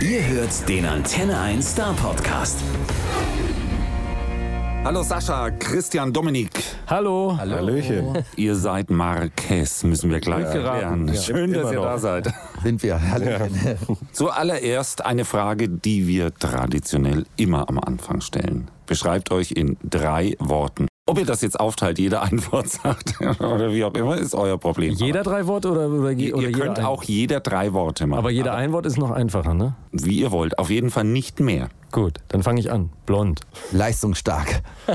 Ihr hört den Antenne 1 Star Podcast. Hallo Sascha, Christian, Dominik. Hallo. Hallöchen. Ihr seid Marquez, müssen wir gleich erklären. Ja, Schön, dass ihr noch. da seid. Sind wir. Hallöchen. Zuallererst eine Frage, die wir traditionell immer am Anfang stellen. Beschreibt euch in drei Worten. Ob ihr das jetzt aufteilt, jeder ein Wort sagt oder wie auch immer, ist euer Problem. Jeder drei Worte oder, oder, Ihr, oder ihr könnt auch jeder drei Worte machen. Aber jeder ein Wort ist noch einfacher, ne? Wie ihr wollt. Auf jeden Fall nicht mehr. Gut, dann fange ich an. Blond. Leistungsstark.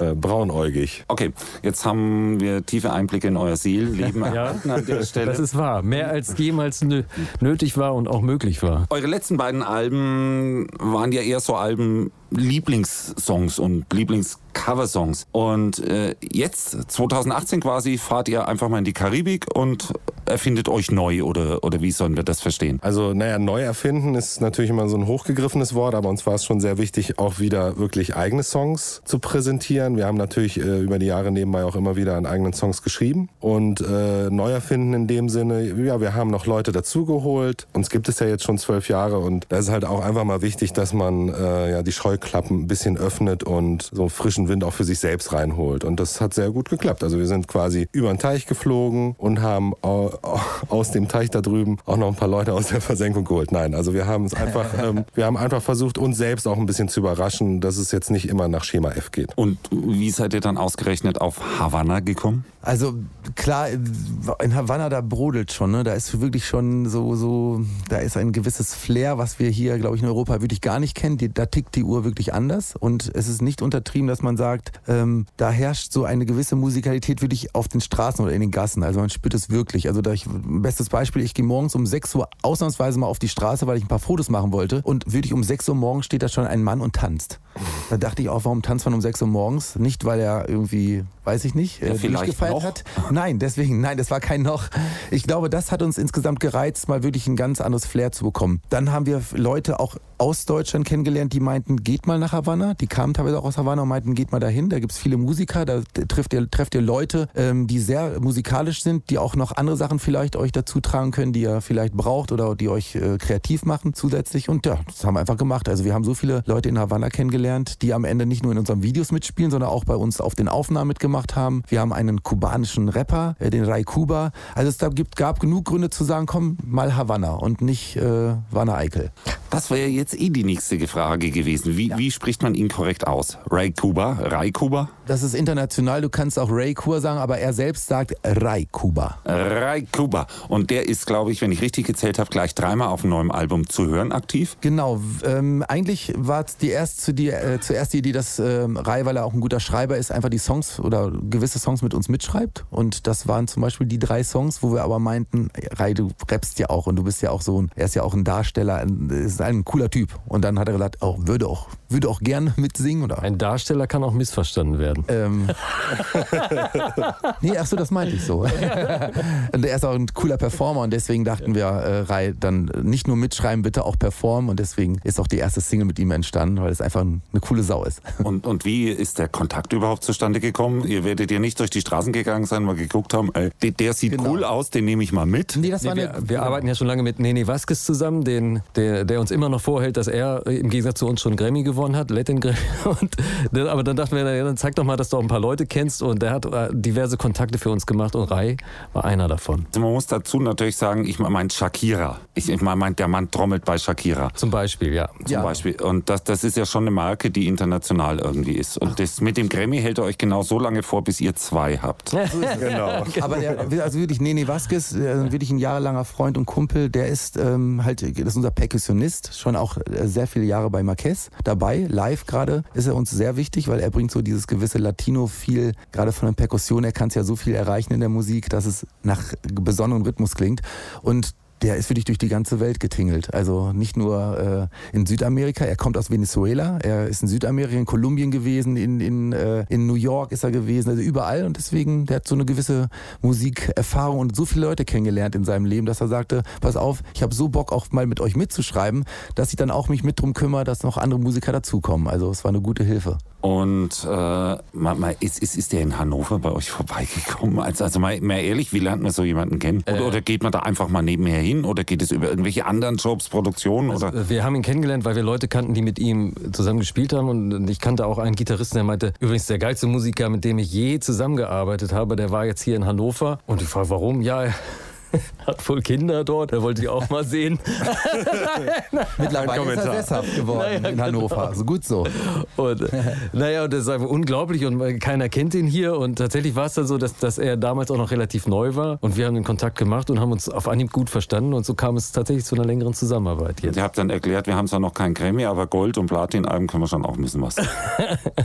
Äh, braunäugig. Okay, jetzt haben wir tiefe Einblicke in euer Seelenleben Ja, an der Stelle. das ist wahr. Mehr als jemals nö nötig war und auch möglich war. Eure letzten beiden Alben waren ja eher so Alben Lieblingssongs und Lieblingscoversongs. Und äh, jetzt, 2018 quasi, fahrt ihr einfach mal in die Karibik und erfindet euch neu oder, oder wie sollen wir das verstehen? Also, naja, neu erfinden ist natürlich immer so ein hochgegriffenes Wort, aber uns war es schon sehr wichtig, auch wieder wirklich eigene Songs zu präsentieren. Wir haben natürlich äh, über die Jahre nebenbei auch immer wieder an eigenen Songs geschrieben und äh, neu erfinden in dem Sinne, ja, wir haben noch Leute dazugeholt. Uns gibt es ja jetzt schon zwölf Jahre und da ist halt auch einfach mal wichtig, dass man äh, ja die Scheuklappen ein bisschen öffnet und so frischen Wind auch für sich selbst reinholt. Und das hat sehr gut geklappt. Also wir sind quasi über den Teich geflogen und haben au- au- aus dem Teich da drüben auch noch ein paar Leute aus der Versenkung geholt. Nein, also wir haben es einfach, ähm, wir haben einfach versucht, uns selbst auch ein bisschen zu überraschen, dass es jetzt nicht immer nach Schema F geht. Und wie seid ihr dann ausgerechnet auf Havanna gekommen? Also klar, in Havanna, da brodelt schon, ne? Da ist wirklich schon so, so, da ist ein gewisses Flair, was wir hier, glaube ich, in Europa wirklich gar nicht kennen. Da tickt die Uhr wirklich anders. Und es ist nicht untertrieben, dass man sagt, ähm, da herrscht so eine gewisse Musikalität wirklich auf den Straßen oder in den Gassen. Also man spürt es wirklich. Also da ich, bestes Beispiel, ich gehe morgens um 6 Uhr ausnahmsweise mal auf die Straße, weil ich ein paar Fotos machen wollte. Und wirklich um 6 Uhr morgens steht da schon ein Mann und tanzt. Da dachte ich auch, warum tanzt man um 6 Uhr morgens? Nicht, weil er irgendwie, weiß ich nicht, äh, vielleicht durchgefeiert noch. hat. Nein, deswegen, nein, das war kein noch. Ich glaube, das hat uns insgesamt gereizt, mal wirklich ein ganz anderes Flair zu bekommen. Dann haben wir Leute auch aus Deutschland kennengelernt, die meinten, geht mal nach Havanna. Die kamen teilweise auch aus Havanna und meinten, geht mal dahin. Da gibt's viele Musiker, da trifft ihr, trefft ihr Leute, ähm, die sehr musikalisch sind, die auch noch andere Sachen vielleicht euch dazu tragen können, die ihr vielleicht braucht oder die euch äh, kreativ machen zusätzlich. Und ja, das haben wir einfach gemacht. Also wir haben so viele Leute in Havanna kennengelernt, die am Ende nicht nur in unseren Videos mitspielen, sondern auch bei uns auf den Aufnahmen mitgemacht haben. Wir haben einen kubanischen Rapper, äh, den Rai Kuba. Also es gab genug Gründe zu sagen, komm, mal Havanna und nicht äh, Wanne Eickel. Das wäre jetzt eh die nächste Frage gewesen. Wie, wie spricht man ihn korrekt aus? Ray Kuba? Ray Kuba? Das ist international, du kannst auch Ray Kuba sagen, aber er selbst sagt Rai Kuba. Ray Kuba. Und der ist, glaube ich, wenn ich richtig gezählt habe, gleich dreimal auf einem neuen Album zu hören aktiv. Genau, ähm, eigentlich war es die erst zu die, äh, zuerst die Idee, dass ähm, Rai, weil er auch ein guter Schreiber ist, einfach die Songs oder gewisse Songs mit uns mitschreibt. Und das waren zum Beispiel die drei Songs, wo wir aber meinten, Rai, du rappst ja auch und du bist ja auch so ein, er ist ja auch ein Darsteller, ein, ist ein cooler Typ. Und dann hat er gesagt, oh, würde auch, würde auch gern mitsingen oder Ein Darsteller kann auch missverstanden werden. ähm, nee, ach so, das meinte ich so. und er ist auch ein cooler Performer und deswegen dachten wir, äh, Rai, dann nicht nur mitschreiben, bitte auch performen und deswegen ist auch die erste Single mit ihm entstanden, weil es einfach eine coole Sau ist. Und, und wie ist der Kontakt überhaupt zustande gekommen? Ihr werdet ja nicht durch die Straßen gegangen sein, mal geguckt haben, ey, der, der sieht Genau. cool aus, den nehme ich mal mit. Nee, das Nee, war wir, eine, wir arbeiten ja schon lange mit Nene Vasquez zusammen, den, der, der uns immer noch vorhält, dass er äh, im Gegensatz zu uns schon Grammy gewonnen hat, Latin Grammy. Und, dann- aber dann dachten wir, na ja, dann zeig doch mal, dass du auch ein paar Leute kennst. Und der hat äh, diverse Kontakte für uns gemacht und Rai war einer davon. Also man muss dazu natürlich sagen, ich meine Shakira. Ich, ich meine, der Mann trommelt bei Shakira. Zum Beispiel, ja. Zum Ja. Beispiel. Und das, das ist ja schon eine Marke, die international irgendwie ist. Und das mit dem Grammy hält er euch genau so lange vor, bis ihr zwei habt. Genau. aber der, also wirklich Nene Vasquez, äh, wirklich ein jahrelanger Freund und Kumpel, der ist ähm, halt, das ist unser Perkussionist, schon auch äh, sehr viele Jahre bei Marquez dabei, live gerade ist er uns sehr wichtig, weil er bringt so dieses gewisse Latino-Feel, gerade von der Perkussion, er kann es ja so viel erreichen in der Musik, dass es nach besonderem Rhythmus klingt und der ist wirklich durch die ganze Welt getingelt. Also nicht nur äh, in Südamerika, er kommt aus Venezuela, er ist in Südamerika, in Kolumbien gewesen, in, in, äh, in New York ist er gewesen, also überall und deswegen, der hat so eine gewisse Musikerfahrung und so viele Leute kennengelernt in seinem Leben, dass er sagte, pass auf, ich habe so Bock auch mal mit euch mitzuschreiben, dass ich dann auch mich mit drum kümmere, dass noch andere Musiker dazukommen. Also es war eine gute Hilfe. Und äh, mal, mal, ist, ist, ist der in Hannover bei euch vorbeigekommen? Also, also mal, mal ehrlich, wie lernt man so jemanden kennen? Oder, oder geht man da einfach mal nebenher hin? Oder geht es über irgendwelche anderen Jobs, Produktionen? Also, oder? wir haben ihn kennengelernt, weil wir Leute kannten, die mit ihm zusammen gespielt haben. Und ich kannte auch einen Gitarristen, der meinte, übrigens der geilste Musiker, mit dem ich je zusammengearbeitet habe, der war jetzt hier in Hannover. Und ich frage, warum? Ja, hat wohl Kinder dort, er wollte die auch mal sehen. Mittlerweile ist er sesshaft geworden Naja, in Hannover. genau. Also gut so. Und naja, und das ist einfach unglaublich und keiner kennt ihn hier. Und tatsächlich war es dann so, dass, dass er damals auch noch relativ neu war. Und wir haben den Kontakt gemacht und haben uns auf Anhieb gut verstanden. Und so kam es tatsächlich zu einer längeren Zusammenarbeit jetzt. Ihr habt dann erklärt, wir haben zwar noch kein Grammy, aber Gold- und Platin-Alben können wir schon auch ein bisschen was.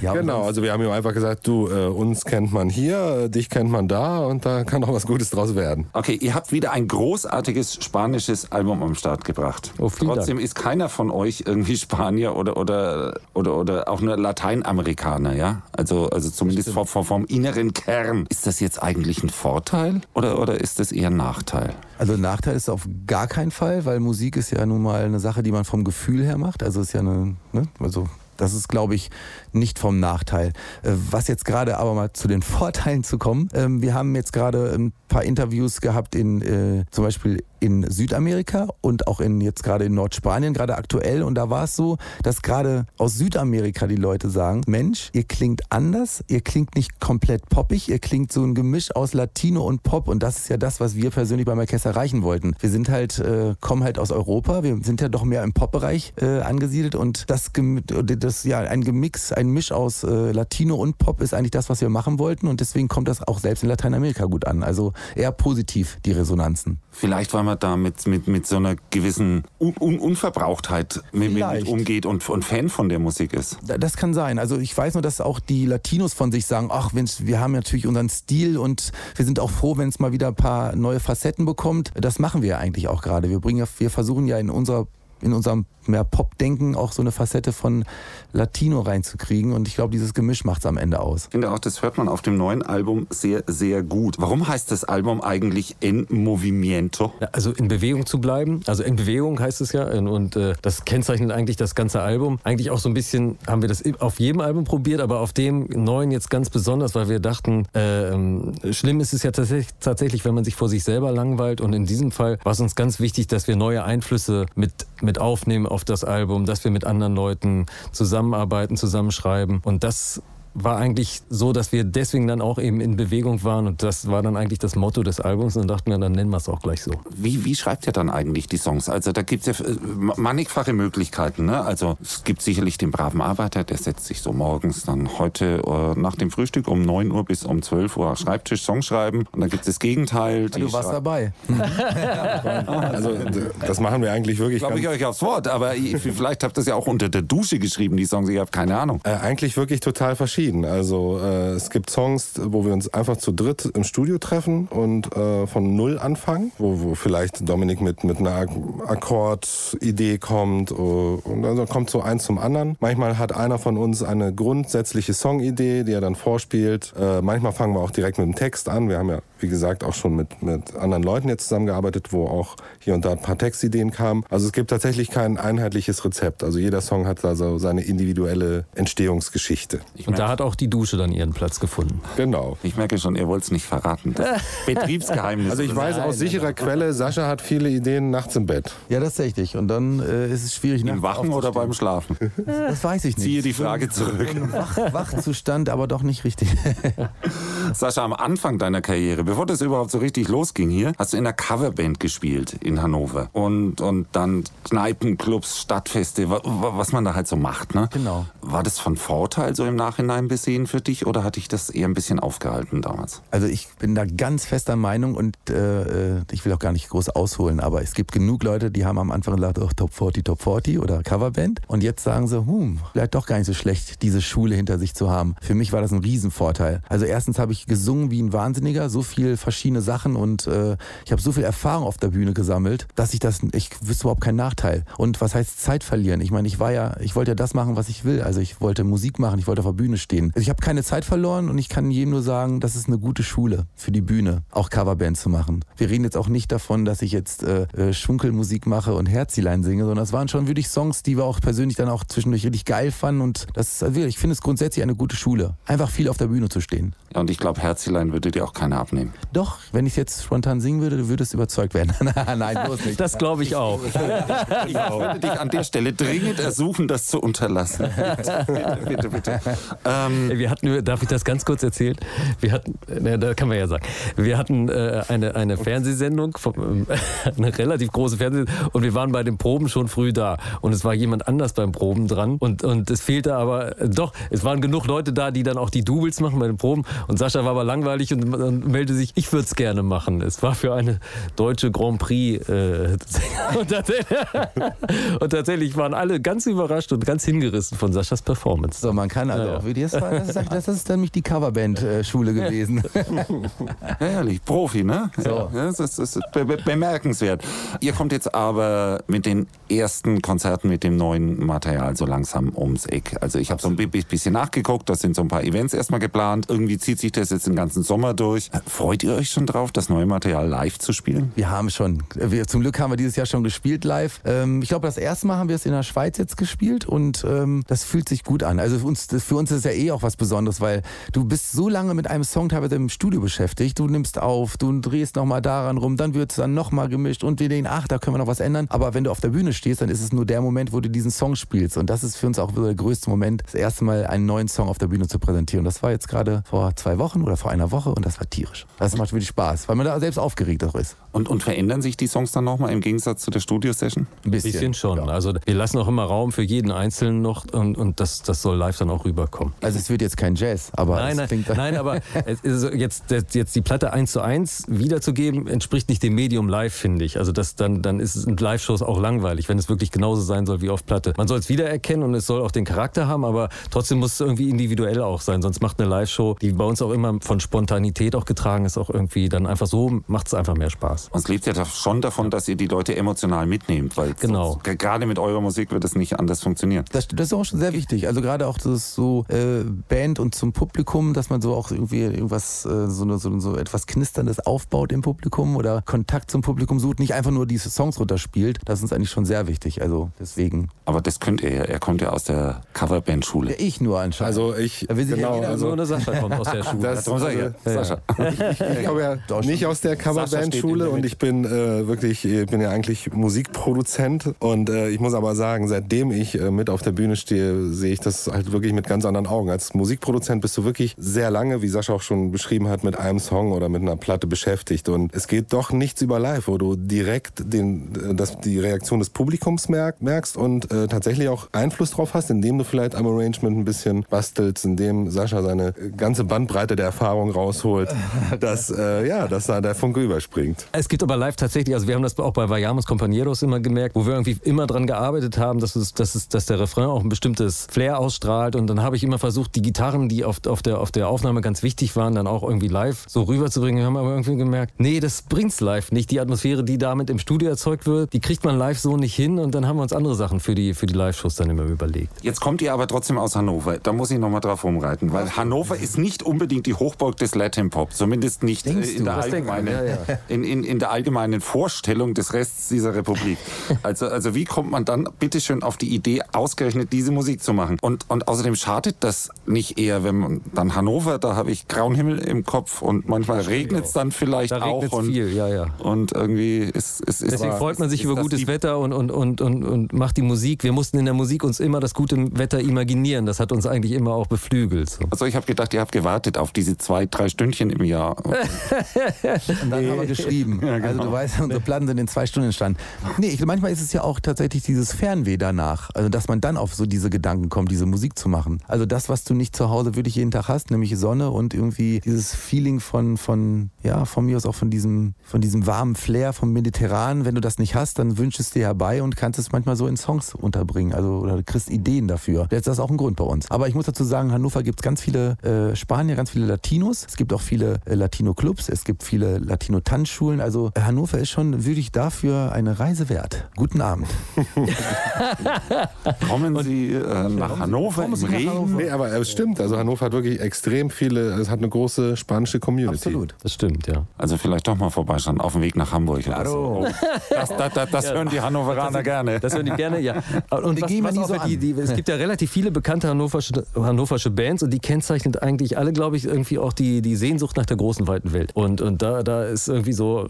Ja, Genau, also wir haben ihm einfach gesagt, du, äh, uns kennt man hier, äh, dich kennt man da und da kann auch was Gutes draus werden. Okay, ihr habt wieder ein großartiges spanisches Album am Start gebracht. Oh, Trotzdem ist keiner von euch irgendwie Spanier oder, oder, oder, oder auch nur Lateinamerikaner, ja? Also, also zumindest vom, vom, vom inneren Kern. Ist das jetzt eigentlich ein Vorteil oder, oder ist das eher ein Nachteil? Also Nachteil ist auf gar keinen Fall, weil Musik ist ja nun mal eine Sache, die man vom Gefühl her macht. Also ist ja eine, ne? also das ist, glaube ich, nicht vom Nachteil. Äh, Was jetzt gerade aber mal zu den Vorteilen zu kommen. ähm, Wir haben jetzt gerade ein paar Interviews gehabt in äh, zum Beispiel in Südamerika und auch in jetzt gerade in Nordspanien, gerade aktuell. Und da war es so, dass gerade aus Südamerika die Leute sagen, Mensch, ihr klingt anders, ihr klingt nicht komplett poppig, ihr klingt so ein Gemisch aus Latino und Pop. Und das ist ja das, was wir persönlich beim Orchester erreichen wollten. Wir sind halt, äh, kommen halt aus Europa, wir sind ja doch mehr im Pop-Bereich äh, angesiedelt und das, das ja ein Gemix, ein Misch aus äh, Latino und Pop ist eigentlich das, was wir machen wollten und deswegen kommt das auch selbst in Lateinamerika gut an. Also eher positiv die Resonanzen. Vielleicht, weil man da mit, mit, mit so einer gewissen Un Un Unverbrauchtheit mit, mit, umgeht und, und Fan von der Musik ist. Da- Das kann sein. Also ich weiß nur, dass auch die Latinos von sich sagen, ach Mensch, wir haben natürlich unseren Stil und wir sind auch froh, wenn es mal wieder ein paar neue Facetten bekommt. Das machen wir ja eigentlich auch gerade. Wir bringen ja, wir versuchen ja in unserer in unserem mehr Pop-Denken auch so eine Facette von Latino reinzukriegen und ich glaube, dieses Gemisch macht es am Ende aus. Ich finde auch, das hört man auf dem neuen Album sehr, sehr gut. Warum heißt das Album eigentlich En Movimiento? Also in Bewegung zu bleiben, also in Bewegung heißt es ja und, äh, das kennzeichnet eigentlich das ganze Album. Eigentlich auch so ein bisschen haben wir das auf jedem Album probiert, aber auf dem neuen jetzt ganz besonders, weil wir dachten, äh, schlimm ist es ja tatsächlich, tatsächlich, wenn man sich vor sich selber langweilt und in diesem Fall war es uns ganz wichtig, dass wir neue Einflüsse mit, mit aufnehmen auf das Album, dass wir mit anderen Leuten zusammenarbeiten, zusammenschreiben. Und das war eigentlich so, dass wir deswegen dann auch eben in Bewegung waren und das war dann eigentlich das Motto des Albums und dann dachten wir, dann nennen wir es auch gleich so. Wie, wie schreibt ihr dann eigentlich die Songs? Also da gibt es ja äh, mannigfache Möglichkeiten. Ne? Also es gibt sicherlich den braven Arbeiter, der setzt sich so morgens dann heute äh, nach dem Frühstück um 9 Uhr bis um 12 Uhr am Schreibtisch Song schreiben. Und dann gibt es das Gegenteil. Die Du warst dabei. Also das machen wir eigentlich wirklich Glaube ich euch aufs Wort, aber ich- vielleicht habt ihr es ja auch unter der Dusche geschrieben, die Songs, ich habe keine Ahnung. äh, eigentlich wirklich total verschieden. Also äh, es gibt Songs, wo wir uns einfach zu dritt im Studio treffen und äh, von null anfangen, wo, wo vielleicht Dominik mit, mit einer Ak- Akkordidee kommt äh, und dann kommt so eins zum anderen. Manchmal hat einer von uns eine grundsätzliche Songidee, die er dann vorspielt. Äh, manchmal fangen wir auch direkt mit dem Text an. Wir haben ja, wie gesagt, auch schon mit, mit anderen Leuten jetzt zusammengearbeitet, wo auch hier und da ein paar Textideen kamen. Also es gibt tatsächlich kein einheitliches Rezept. Also jeder Song hat da so seine individuelle Entstehungsgeschichte. Und da hat auch die Dusche dann ihren Platz gefunden. Genau. Ich merke schon, ihr wollt es nicht verraten. Betriebsgeheimnis. Also ich weiß aus sicherer Quelle, Sascha hat viele Ideen nachts im Bett. Ja, das ist richtig. Und dann äh, ist es schwierig, Im Wachen oder beim Schlafen? Das weiß ich nicht. Ziehe die Frage zurück. Wach, Wachzustand, aber doch nicht richtig. Sascha, am Anfang deiner Karriere, bevor das überhaupt so richtig losging hier, hast du in einer Coverband gespielt in Hannover. Und, und dann Kneipenclubs, Stadtfeste, wa- wa- was man da halt so macht. Ne? Genau. War das von Vorteil so im Nachhinein besehen für dich oder hat dich das eher ein bisschen aufgehalten damals? Also ich bin da ganz fester Meinung und äh, ich will auch gar nicht groß ausholen, aber es gibt genug Leute, die haben am Anfang gesagt, oh, Top 40, Top 40 oder Coverband und jetzt sagen sie, hm, vielleicht doch gar nicht so schlecht, diese Schule hinter sich zu haben. Für mich war das ein Riesenvorteil. Also erstens habe ich gesungen wie ein Wahnsinniger, so viele verschiedene Sachen und äh, ich habe so viel Erfahrung auf der Bühne gesammelt, dass ich das, ich wüsste überhaupt keinen Nachteil. Und was heißt Zeit verlieren? Ich meine, ich war ja, ich wollte ja das machen, was ich will. Also ich wollte Musik machen, ich wollte auf der Bühne stehen. Also ich habe keine Zeit verloren und ich kann jedem nur sagen, das ist eine gute Schule für die Bühne, auch Coverband zu machen. Wir reden jetzt auch nicht davon, dass ich jetzt äh, äh, Schunkelmusik mache und Herzilein singe, sondern es waren schon wirklich Songs, die wir auch persönlich dann auch zwischendurch richtig geil fanden und das ist, also ich finde es grundsätzlich eine gute Schule. Einfach viel auf der Bühne zu stehen. Und ich glaube, Herzilein würde dir auch keiner abnehmen. Doch, wenn ich jetzt spontan singen würde, du würdest überzeugt werden. Nein, bloß nicht. Das glaube ich auch. Ich würde dich an der Stelle dringend ersuchen, das zu unterlassen. Bitte, bitte, bitte. Ähm, Wir hatten, darf ich das ganz kurz erzählen? Wir hatten, ne, da kann man ja sagen, wir hatten äh, eine, eine Fernsehsendung, vom, eine relativ große Fernsehsendung und wir waren bei den Proben schon früh da und es war jemand anders beim Proben dran und, und es fehlte aber, äh, doch, es waren genug Leute da, die dann auch die Doubles machen bei den Proben und Sascha war aber langweilig und, und meldete sich, ich würde es gerne machen. Es war für eine deutsche Grand Prix äh, und, tatsächlich, und tatsächlich waren alle ganz überrascht und ganz hingerissen von Saschas Performance. So, man kann also Ja, ja. auch, wie die das war, das ist, das ist nämlich die Coverband-Schule gewesen. Herrlich, Profi, ne? So. Ja, das ist, das ist be be bemerkenswert. Ihr kommt jetzt aber mit den ersten Konzerten mit dem neuen Material so langsam ums Eck. Also ich habe so ein bi- bisschen nachgeguckt, da sind so ein paar Events erstmal geplant. Irgendwie zieht sich das jetzt den ganzen Sommer durch. Freut ihr euch schon drauf, das neue Material live zu spielen? Wir haben schon, wir, zum Glück haben wir dieses Jahr schon gespielt live. Ähm, ich glaube, das erste Mal haben wir es in der Schweiz jetzt gespielt und ähm, das fühlt sich gut an. Also für uns, für uns ist es ja eh auch was Besonderes, weil du bist so lange mit einem Song teilweise im Studio beschäftigt. Du nimmst auf, du drehst nochmal daran rum, dann wird es dann nochmal gemischt und wir denken, ach, da können wir noch was ändern. Aber wenn du auf der Bühne stehst, dann ist es nur der Moment, wo du diesen Song spielst. Und das ist für uns auch der größte Moment, das erste Mal einen neuen Song auf der Bühne zu präsentieren. Das war jetzt gerade vor zwei Wochen oder vor einer Woche und das war tierisch. Das macht wirklich Spaß, weil man da selbst aufgeregt auch ist. Und, und verändern sich die Songs dann nochmal im Gegensatz zu der Studio-Session? Ein bisschen. Bisschen schon. Ja. Also wir lassen auch immer Raum für jeden Einzelnen noch und, und das, das soll live dann auch rüberkommen. Also es wird jetzt kein Jazz, aber Nein, es nein, klingt nein, aber es ist jetzt, jetzt die Platte eins zu eins wiederzugeben, entspricht nicht dem Medium live, finde ich. Also das, dann, dann ist es in Live-Shows auch langweilig, wenn es wirklich genauso sein soll wie auf Platte. Man soll es wiedererkennen und es soll auch den Charakter haben, aber trotzdem muss es irgendwie individuell auch sein. Sonst macht eine Live-Show, die bei uns auch immer von Spontanität auch getragen ist, auch irgendwie dann einfach so, macht es einfach mehr Spaß. Und es lebt ja schon davon, dass ihr die Leute emotional mitnehmt, weil Genau. sonst- gerade mit eurer Musik wird es nicht anders funktionieren. Das, das ist auch schon sehr wichtig. Also gerade auch das so äh, Band und zum Publikum, dass man so auch irgendwie irgendwas, äh, so, eine, so, so etwas Knisterndes aufbaut im Publikum oder Kontakt zum Publikum sucht, nicht einfach nur diese Songs runterspielt. Das ist uns eigentlich schon sehr wichtig. Also deswegen. Aber das könnt ihr ja. Er kommt ja aus der Coverband-Schule. Ich nur anscheinend. Also ich, Da will sich ja genau, jeder also Nur eine Sascha kommt aus der Schule. das, Darum sag ich ja, Sascha. Ich komme ja nicht aus der Coverband-Schule und ich bin äh, wirklich, ich bin ja eigentlich Musikproduzent und äh, ich muss aber sagen, seitdem ich äh, mit auf der Bühne stehe, sehe ich das halt wirklich mit ganz anderen Augen. Als Musikproduzent bist du wirklich sehr lange, wie Sascha auch schon beschrieben hat, mit einem Song oder mit einer Platte beschäftigt und es geht doch nichts über live, wo du direkt den, äh, das, die Reaktion des Publikums merk, merkst und äh, tatsächlich auch Einfluss drauf hast, indem du vielleicht am Arrangement ein bisschen bastelst, indem Sascha seine äh, ganze Bandbreite der Erfahrung rausholt, dass, äh, ja, dass da der Funke überspringt. Es gibt aber live tatsächlich, also wir haben das auch bei Vayamos Compañeros immer gemerkt, wo wir irgendwie immer dran gearbeitet haben, dass, es, dass, es, dass der Refrain auch ein bestimmtes Flair ausstrahlt. Und dann habe ich immer versucht, die Gitarren, die auf, auf, der, auf der Aufnahme ganz wichtig waren, dann auch irgendwie live so rüberzubringen. Wir haben aber irgendwie gemerkt, nee, das bringt's live nicht. Die Atmosphäre, die damit im Studio erzeugt wird, die kriegt man live so nicht hin. Und dann haben wir uns andere Sachen für die, für die Live-Shows dann immer überlegt. Jetzt kommt ihr aber trotzdem aus Hannover. Da muss ich nochmal drauf rumreiten, weil Hannover ist nicht unbedingt die Hochburg des Latin Pop. Zumindest nicht äh, Denkst in du? der, allgemeinen, Ja, ja. In, in, in der allgemeinen Vorstellung des Rests dieser Republik. Also, also wie kommt man dann bitteschön auf die Idee, ausgerechnet diese Musik zu machen? Und, und außerdem schadet das nicht eher, wenn man dann Hannover, da habe ich grauen Himmel im Kopf und manchmal regnet es dann vielleicht Da auch. und, viel, ja, ja. Und irgendwie ist, ist Deswegen freut man sich über gutes Wetter und, und, und, und, und macht die Musik. Wir mussten in der Musik uns immer das gute Wetter imaginieren. Das hat uns eigentlich immer auch beflügelt. So. Also ich habe gedacht, ihr habt gewartet auf diese zwei, drei Stündchen im Jahr. Und dann haben wir geschrieben. Also du weißt, unsere Platten sind in zwei Stunden entstanden. Nee, ich, manchmal ist es ja auch tatsächlich dieses Fernweh danach. Also dass man dann auf so diese Gedanken kommt, diese Musik zu machen. Also das, was du nicht zu Hause wirklich jeden Tag hast, nämlich Sonne und irgendwie dieses Feeling von, von ja, von mir aus auch von diesem, von diesem warmen Flair vom Mediterran. Wenn du das nicht hast, dann wünschst du es dir herbei und kannst es manchmal so in Songs unterbringen. Also oder du kriegst Ideen dafür. Jetzt ist das auch ein Grund bei uns. Aber ich muss dazu sagen, in Hannover gibt es ganz viele äh, Spanier, ganz viele Latinos. Es gibt auch viele äh, Latino-Clubs, es gibt viele Latino-Tanzschulen. Also Hannover ist schon wirklich dafür eine Reise wert. Guten Abend. Kommen Sie äh, nach Hannover im Regen? Nee, aber es stimmt. Also Hannover hat wirklich extrem viele, es hat eine große spanische Community. Absolut. Das stimmt, ja. Also vielleicht doch mal vorbeischauen, auf dem Weg nach Hamburg. Oder so. Das, das, das, das hören die Hannoveraner gerne. Das hören die gerne, ja. Und Die was, gehen wir was auch so die, die, es gibt ja relativ viele bekannte hannoversche, hannoversche Bands und die kennzeichnet eigentlich alle, glaube ich, irgendwie auch die, die Sehnsucht nach der großen, weiten Welt. Und, und da, da ist irgendwie so,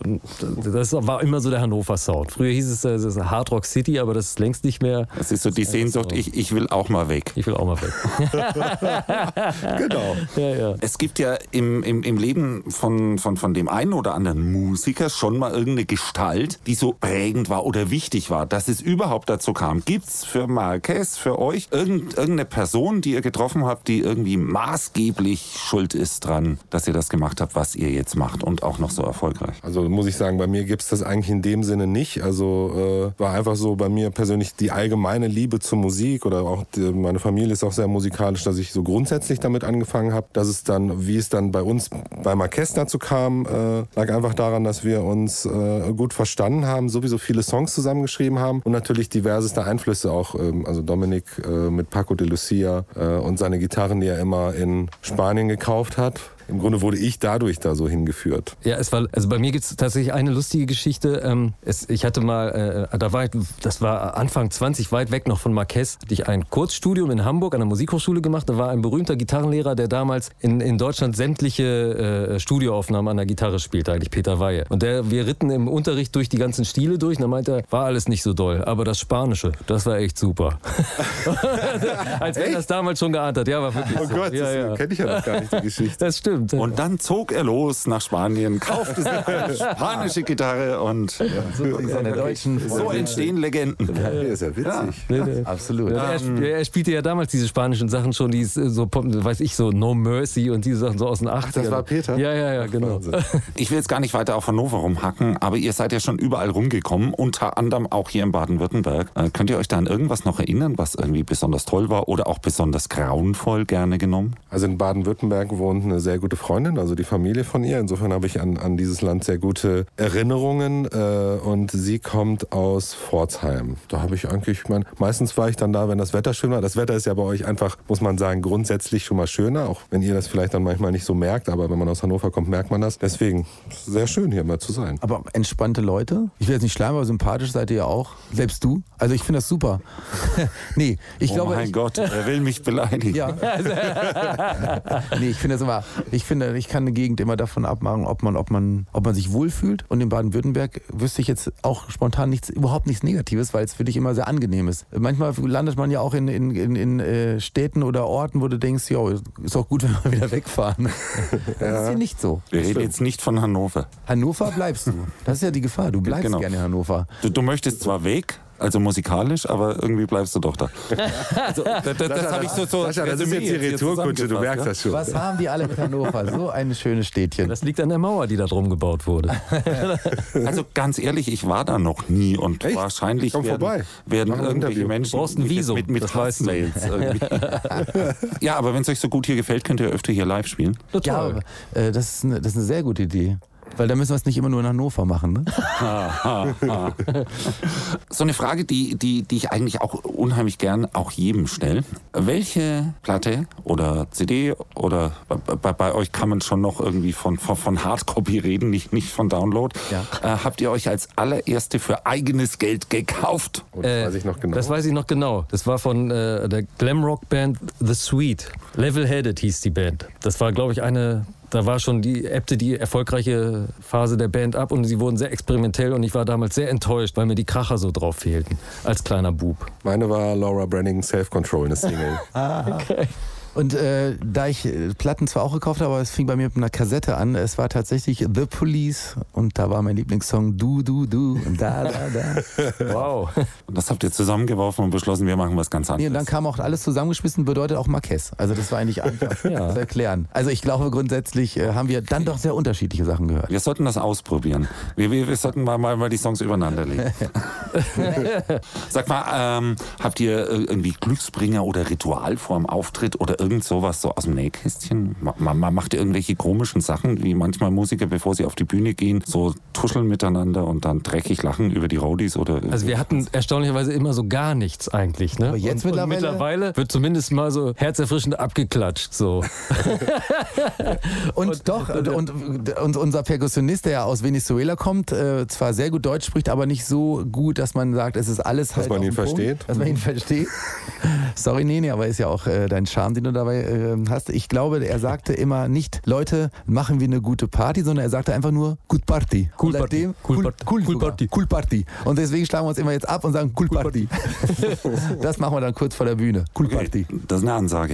das war immer so der Hannover-Sound. Früher hieß es, es ist Hard Rock City, aber das ist längst nicht mehr. Das ist so die Sehnsucht, ich, ich will auch mal weg. Ich will auch mal weg. Genau. Ja, ja. Es gibt ja im, im, im Leben von, von, von dem einen oder anderen Musiker schon mal irgendeine Gestalt, die so prägend war oder wichtig war, dass es überhaupt dazu kam. Gibt's für Marquez, für euch, irgend, irgendeine Person, die ihr getroffen habt, die irgendwie maßgeblich schuld ist dran, dass ihr das gemacht habt, was ihr jetzt macht und auch noch so erfolgreich? Also muss ich sagen, bei mir gibt es das eigentlich in dem Sinne nicht. Also äh, war einfach so bei mir persönlich die allgemeine Liebe zur Musik oder auch die, meine Familie ist auch sehr musikalisch, dass ich so grundsätzlich damit angefangen habe. Dass es dann, wie es dann bei uns bei Marquez dazu kam, äh, lag einfach daran, dass wir uns äh, gut verstanden haben, sowieso viele Songs zusammengeschrieben haben und natürlich diverseste Einflüsse auch. Ähm, also Dominik äh, mit Paco de Lucia äh, und seine Gitarren, die er immer in Spanien gekauft hat. Im Grunde wurde ich dadurch da so hingeführt. Ja, es war, also bei mir gibt es tatsächlich eine lustige Geschichte. Ähm, es, ich hatte mal, äh, da war ich, das war Anfang 20, weit weg noch von Marquez, hatte ich ein Kurzstudium in Hamburg an der Musikhochschule gemacht. Da war ein berühmter Gitarrenlehrer, der damals in, in Deutschland sämtliche äh, Studioaufnahmen an der Gitarre spielte, eigentlich Peter Weihe. Und der, wir ritten im Unterricht durch die ganzen Stile durch und da meinte er, war alles nicht so doll, aber das Spanische, das war echt super. Als wenn er das damals schon geahnt hat. Ja, war wirklich Oh so. Gott, ja, das ja. kenne ich ja noch gar nicht, die Geschichte. Das stimmt. Und dann zog er los nach Spanien, kaufte sich eine spanische Gitarre und Seine deutschen so Freunde. entstehen Legenden. Nee, ist ja witzig. Nee, nee. Absolut. Ja, er, sp- er spielte ja damals diese spanischen Sachen schon, die äh, so, weiß ich, so No Mercy und diese Sachen so aus den 80ern. das war Peter? Ja, ja, ja, genau. Wahnsinn. Ich will jetzt gar nicht weiter auf Hannover rumhacken, aber ihr seid ja schon überall rumgekommen, unter anderem auch hier in Baden-Württemberg. Äh, könnt ihr euch da an irgendwas noch erinnern, was irgendwie besonders toll war oder auch besonders grauenvoll gerne genommen? Also in Baden-Württemberg wohnt eine sehr gute Freundin, also die Familie von ihr. Insofern habe ich an, an dieses Land sehr gute Erinnerungen. Äh, und sie kommt aus Pforzheim. Da habe ich eigentlich, ich mein, meistens war ich dann da, wenn das Wetter schön war. Das Wetter ist ja bei euch einfach, muss man sagen, grundsätzlich schon mal schöner, auch wenn ihr das vielleicht dann manchmal nicht so merkt. Aber wenn man aus Hannover kommt, merkt man das. Deswegen sehr schön hier mal zu sein. Aber entspannte Leute. Ich will jetzt nicht schleimen, aber sympathisch seid ihr ja auch. Selbst du. Also ich finde das super. nee, ich oh glaube. mein ich, Gott, er will mich beleidigen. Ja. nee, ich finde das immer, ich finde, ich kann eine Gegend immer davon abmachen, ob man, ob man, ob man sich wohlfühlt. Und in Baden-Württemberg wüsste ich jetzt auch spontan nichts, überhaupt nichts Negatives, weil es für dich immer sehr angenehm ist. Manchmal landet man ja auch in, in, in, in äh, Städten oder Orten, wo du denkst, ja, ist auch gut, wenn wir wieder wegfahren. Das ist hier nicht so. Wir reden jetzt nicht von Hannover. Hannover bleibst du. Das ist ja die Gefahr. Du bleibst Genau. gerne in Hannover. Du, du möchtest zwar weg, also musikalisch, aber irgendwie bleibst du doch da. Also, das das, das habe ich so, so Sascha, das ist jetzt die Retourkutsche, du merkst ja? das schon. Was haben die alle mit Hannover? So ein schönes Städtchen. Das liegt an der Mauer, die da drum gebaut wurde. Also ganz ehrlich, ich war da noch nie und Echt? wahrscheinlich Komm werden, vorbei. werden irgendwelche. Menschen Du brauchst ein mit- Visum, mit, mit das weißt du. Hassmails ja, aber wenn es euch so gut hier gefällt, könnt ihr öfter hier live spielen. Na Ja, äh, das, ist eine, das ist eine sehr gute Idee. Weil da müssen wir es nicht immer nur in Hannover machen. Ne? So eine Frage, die, die, die ich eigentlich auch unheimlich gern auch jedem stelle. Welche Platte oder CD oder bei, bei, euch kann man schon noch irgendwie von, von, von Hardcopy reden, nicht, nicht von Download. Ja. Äh, habt ihr euch als allererste für eigenes Geld gekauft? Und das weiß ich noch genau. Äh, Das weiß ich noch genau. Das war von äh, der Glamrock-Band The Sweet. Level Headed hieß die Band. Das war, glaube ich, eine. Da war schon die, ebbte die erfolgreiche Phase der Band ab und sie wurden sehr experimentell und ich war damals sehr enttäuscht, weil mir die Kracher so drauf fehlten. Als kleiner Bub. Meine war Laura Branning Self-Control, eine Single. Und äh, da ich äh, Platten zwar auch gekauft habe, aber es fing bei mir mit einer Kassette an. Es war tatsächlich The Police und da war mein Lieblingssong Du, Du, Du und da, da, da. Wow. Und das habt ihr zusammengeworfen und beschlossen, wir machen was ganz Nee, anderes. und dann kam auch alles zusammengeschmissen, bedeutet auch Marquez. Also das war eigentlich einfach zu erklären. Also ich glaube grundsätzlich äh, haben wir dann doch sehr unterschiedliche Sachen gehört. Wir sollten das ausprobieren. Wir, wir, wir sollten mal, mal, mal die Songs übereinander legen. Sag mal, ähm, habt ihr äh, irgendwie Glücksbringer oder Ritual vor dem Auftritt oder irgend sowas so aus dem Nähkästchen? Man, man macht irgendwelche komischen Sachen, wie manchmal Musiker, bevor sie auf die Bühne gehen, so tuscheln miteinander und dann dreckig lachen über die Roadies oder. Also wir hatten erstaunlicherweise immer so gar nichts eigentlich, ne? Aber jetzt und, mittlerweile- und mittlerweile wird zumindest mal so herzerfrischend abgeklatscht, so. Und, doch, und, und, und unser Perkussionist, der ja aus Venezuela kommt, äh, zwar sehr gut Deutsch spricht, aber nicht so gut, dass man sagt, es ist alles halt man auf ihn Punkt, versteht. Dass man ihn versteht. Sorry, Nene, aber ist ja auch äh, dein Charme, den du dabei äh, hast. Ich glaube, er sagte immer nicht, Leute, machen wir eine gute Party, sondern er sagte einfach nur, Good Party. Cool Und Party. seitdem- Cool cool, Party. cool, Cool. Party. Cool Party. Und deswegen schlagen wir uns immer jetzt ab und sagen, Cool, Party. das machen wir dann kurz vor der Bühne. Cool Party. Okay, das ist eine Ansage.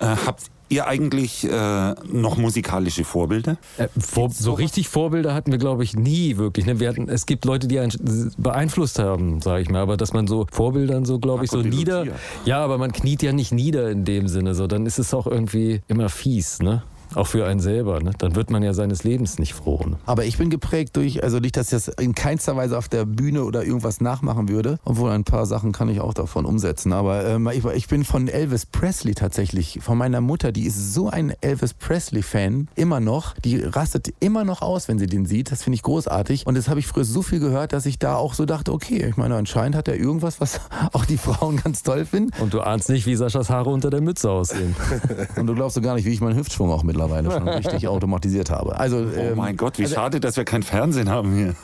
äh, habt ihr eigentlich äh, noch musikalische Vorbilder? Äh, vor, so richtig Vorbilder hatten wir, glaube ich, nie wirklich. Ne? Wir hatten, es gibt Leute, die einen beeinflusst haben, sage ich mal, aber dass man so Vorbildern so, glaube ich, so nieder. Ja, aber man kniet ja nicht nieder in dem Sinne. So, dann ist es auch irgendwie immer fies, ne? Auch für einen selber. Ne? Dann wird man ja seines Lebens nicht froh. Ne? Aber ich bin geprägt durch, also nicht, dass ich das in keinster Weise auf der Bühne oder irgendwas nachmachen würde, obwohl ein paar Sachen kann ich auch davon umsetzen. Aber ähm, ich, ich bin von Elvis Presley tatsächlich, von meiner Mutter, die ist so ein Elvis Presley-Fan, immer noch. Die rastet immer noch aus, wenn sie den sieht. Das finde ich großartig. Und das habe ich früher so viel gehört, dass ich da auch so dachte, okay, ich meine, anscheinend hat er irgendwas, was auch die Frauen ganz toll finden. Und du ahnst nicht, wie Saschas Haare unter der Mütze aussehen. Und du glaubst so gar nicht, wie ich meinen Hüftsschwung auch mittlerweile schon richtig automatisiert habe. Also, Oh ähm, mein Gott, wie schade, dass wir kein Fernsehen haben hier.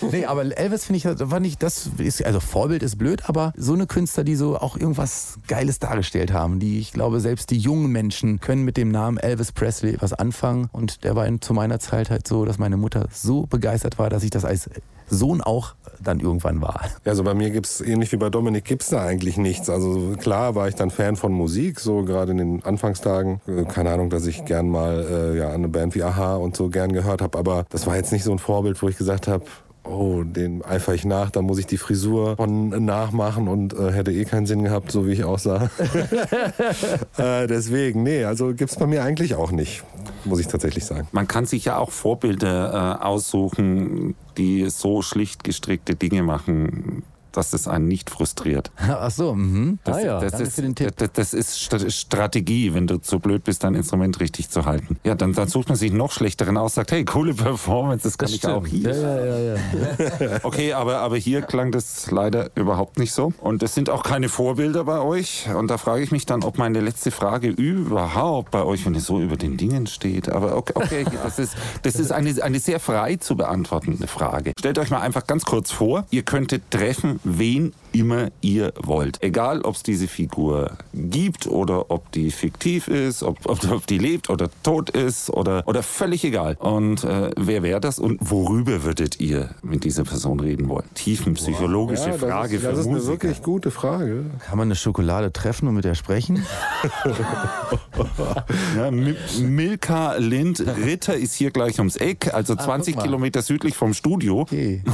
nee, aber Elvis finde ich, das war nicht, das ist, also Vorbild ist blöd, aber so eine Künstler, die so auch irgendwas Geiles dargestellt haben, die, ich glaube, selbst die jungen Menschen können mit dem Namen Elvis Presley was anfangen und der war in, zu meiner Zeit halt so, dass meine Mutter so begeistert war, dass ich das als Sohn auch dann irgendwann war. Also bei mir gibt's ähnlich wie bei Dominik gibt's da eigentlich nichts. Also klar war ich dann Fan von Musik, so gerade in den Anfangstagen. Äh, Keine Ahnung, dass ich gern mal äh, ja eine Band wie Aha und so gern gehört habe, aber das war jetzt nicht so ein Vorbild, wo ich gesagt habe, oh, den eifere ich nach, da muss ich die Frisur von nachmachen und äh, hätte eh keinen Sinn gehabt, so wie ich aussah. äh, deswegen, nee, also gibt's bei mir eigentlich auch nicht, muss ich tatsächlich sagen. Man kann sich ja auch Vorbilder äh, aussuchen, die so schlicht gestrickte Dinge machen, dass es einen nicht frustriert. Ach so, mhm. Das, Ah ja, das, danke ist, für den Tipp. Das, das ist St- Strategie, wenn du zu blöd bist, dein Instrument richtig zu halten. Ja, dann, dann sucht man sich noch schlechteren aus, sagt, hey, coole Performance, das kann ich auch hier. Ja, ja, ja, ja. Okay, aber, aber hier klang das leider überhaupt nicht so. Und es sind auch keine Vorbilder bei euch. Und da frage ich mich dann, ob meine letzte Frage überhaupt bei euch, wenn es so über den Dingen steht. Aber okay, okay das ist, das ist eine, eine sehr frei zu beantwortende Frage. Stellt euch mal einfach ganz kurz vor, ihr könntet treffen, wen immer ihr wollt. Egal, ob es diese Figur gibt oder ob die fiktiv ist, ob, ob, ob die lebt oder tot ist oder, oder völlig egal. Und äh, wer wäre das und worüber würdet ihr mit dieser Person reden wollen? Tiefenpsychologische Ja, Frage ist, für das ist eine Musiker. wirklich gute Frage. Kann man eine Schokolade treffen und mit der sprechen? Ja, Mi- Milka Lind Ritter ist hier gleich ums Eck, also 20 Ah. Kilometer südlich vom Studio. Okay.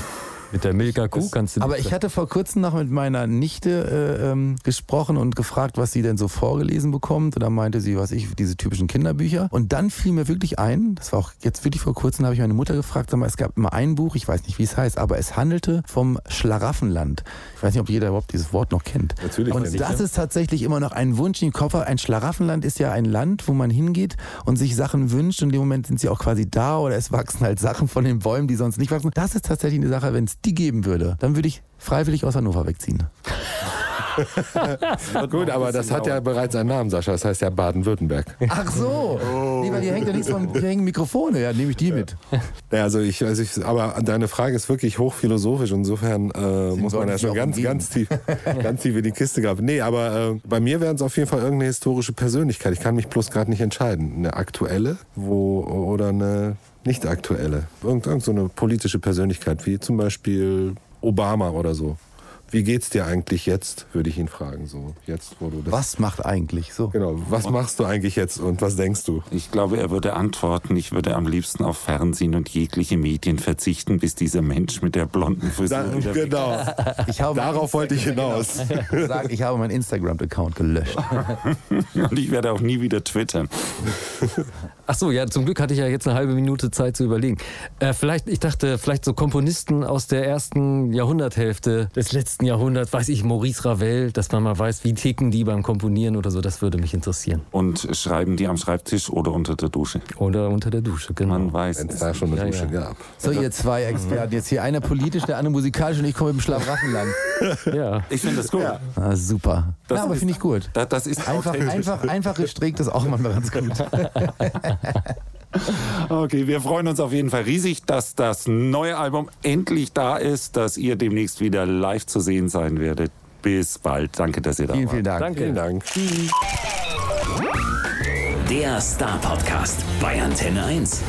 Mit der Milka Kuh kannst du Aber ich hatte vor kurzem noch mit meiner Nichte äh, ähm, gesprochen und gefragt, was sie denn so vorgelesen bekommt. Und da meinte sie, was ich, diese typischen Kinderbücher. Und dann fiel mir wirklich ein, das war auch jetzt wirklich vor kurzem, habe ich meine Mutter gefragt, sag mal, es gab immer ein Buch, ich weiß nicht, wie es heißt, aber es handelte vom Schlaraffenland. Ich weiß nicht, ob jeder überhaupt dieses Wort noch kennt. Natürlich Und kenn ich, das ist tatsächlich immer noch ein Wunsch im Kopf. Ein Schlaraffenland ist ja ein Land, wo man hingeht und sich Sachen wünscht. Und in dem Moment sind sie auch quasi da oder es wachsen halt Sachen von den Bäumen, die sonst nicht wachsen. Das ist tatsächlich eine Sache, wenn es die geben würde, dann würde ich freiwillig aus Hannover wegziehen. Gut, aber das hat ja bereits einen Namen, Sascha. Das heißt ja Baden-Württemberg. Ach so. Nee, weil hier hängt ja nichts von, hier hängen Mikrofone. Ja, nehme ich die mit. Ja, also ich, also ich, aber deine Frage ist wirklich hochphilosophisch. Insofern äh, muss man ja schon ganz, umgeben. ganz tief, ganz tief in die Kiste graben. Nee, aber äh, bei mir wären es auf jeden Fall irgendeine historische Persönlichkeit. Ich kann mich bloß gerade nicht entscheiden. Eine aktuelle wo, oder eine nicht aktuelle. Irgend, irgend so eine politische Persönlichkeit, wie zum Beispiel Obama oder so. Wie geht's dir eigentlich jetzt, würde ich ihn fragen. So, jetzt, wo du das. Was macht eigentlich so? Genau, was machst du eigentlich jetzt und was denkst du? Ich glaube, er würde antworten, ich würde am liebsten auf Fernsehen und jegliche Medien verzichten, bis dieser Mensch mit der blonden Frisur Da, genau. Ich habe Darauf wollte ich hinaus. Sag, ich habe meinen Instagram-Account gelöscht. Und ich werde auch nie wieder twittern. Ach so, ja, zum Glück hatte ich ja jetzt eine halbe Minute Zeit zu überlegen. Äh, vielleicht, ich dachte, vielleicht so Komponisten aus der ersten Jahrhunderthälfte des letzten letzten Jahrhundert, weiß ich, Maurice Ravel, dass man mal weiß, wie ticken die beim Komponieren oder so, das würde mich interessieren. Und schreiben die am Schreibtisch oder unter der Dusche? Oder unter der Dusche, genau. Man weiß Wenn es da schon eine Ja, Dusche ja. gab. So, ihr zwei Experten. Jetzt hier einer politisch, der andere musikalisch und ich komme mit dem Schlafraffenland. Ja. Ich finde das gut. Ah, super. Das ja, aber finde ich gut. Das, das ist Einfach, einfach, einfache Strick, das ist auch manchmal ganz gut. Okay, wir freuen uns auf jeden Fall riesig, dass das neue Album endlich da ist, dass ihr demnächst wieder live zu sehen sein werdet. Bis bald. Danke, dass ihr da Vielen, wart. vielen Dank. Danke. Vielen Dank. Der Star Podcast bei Antenne 1.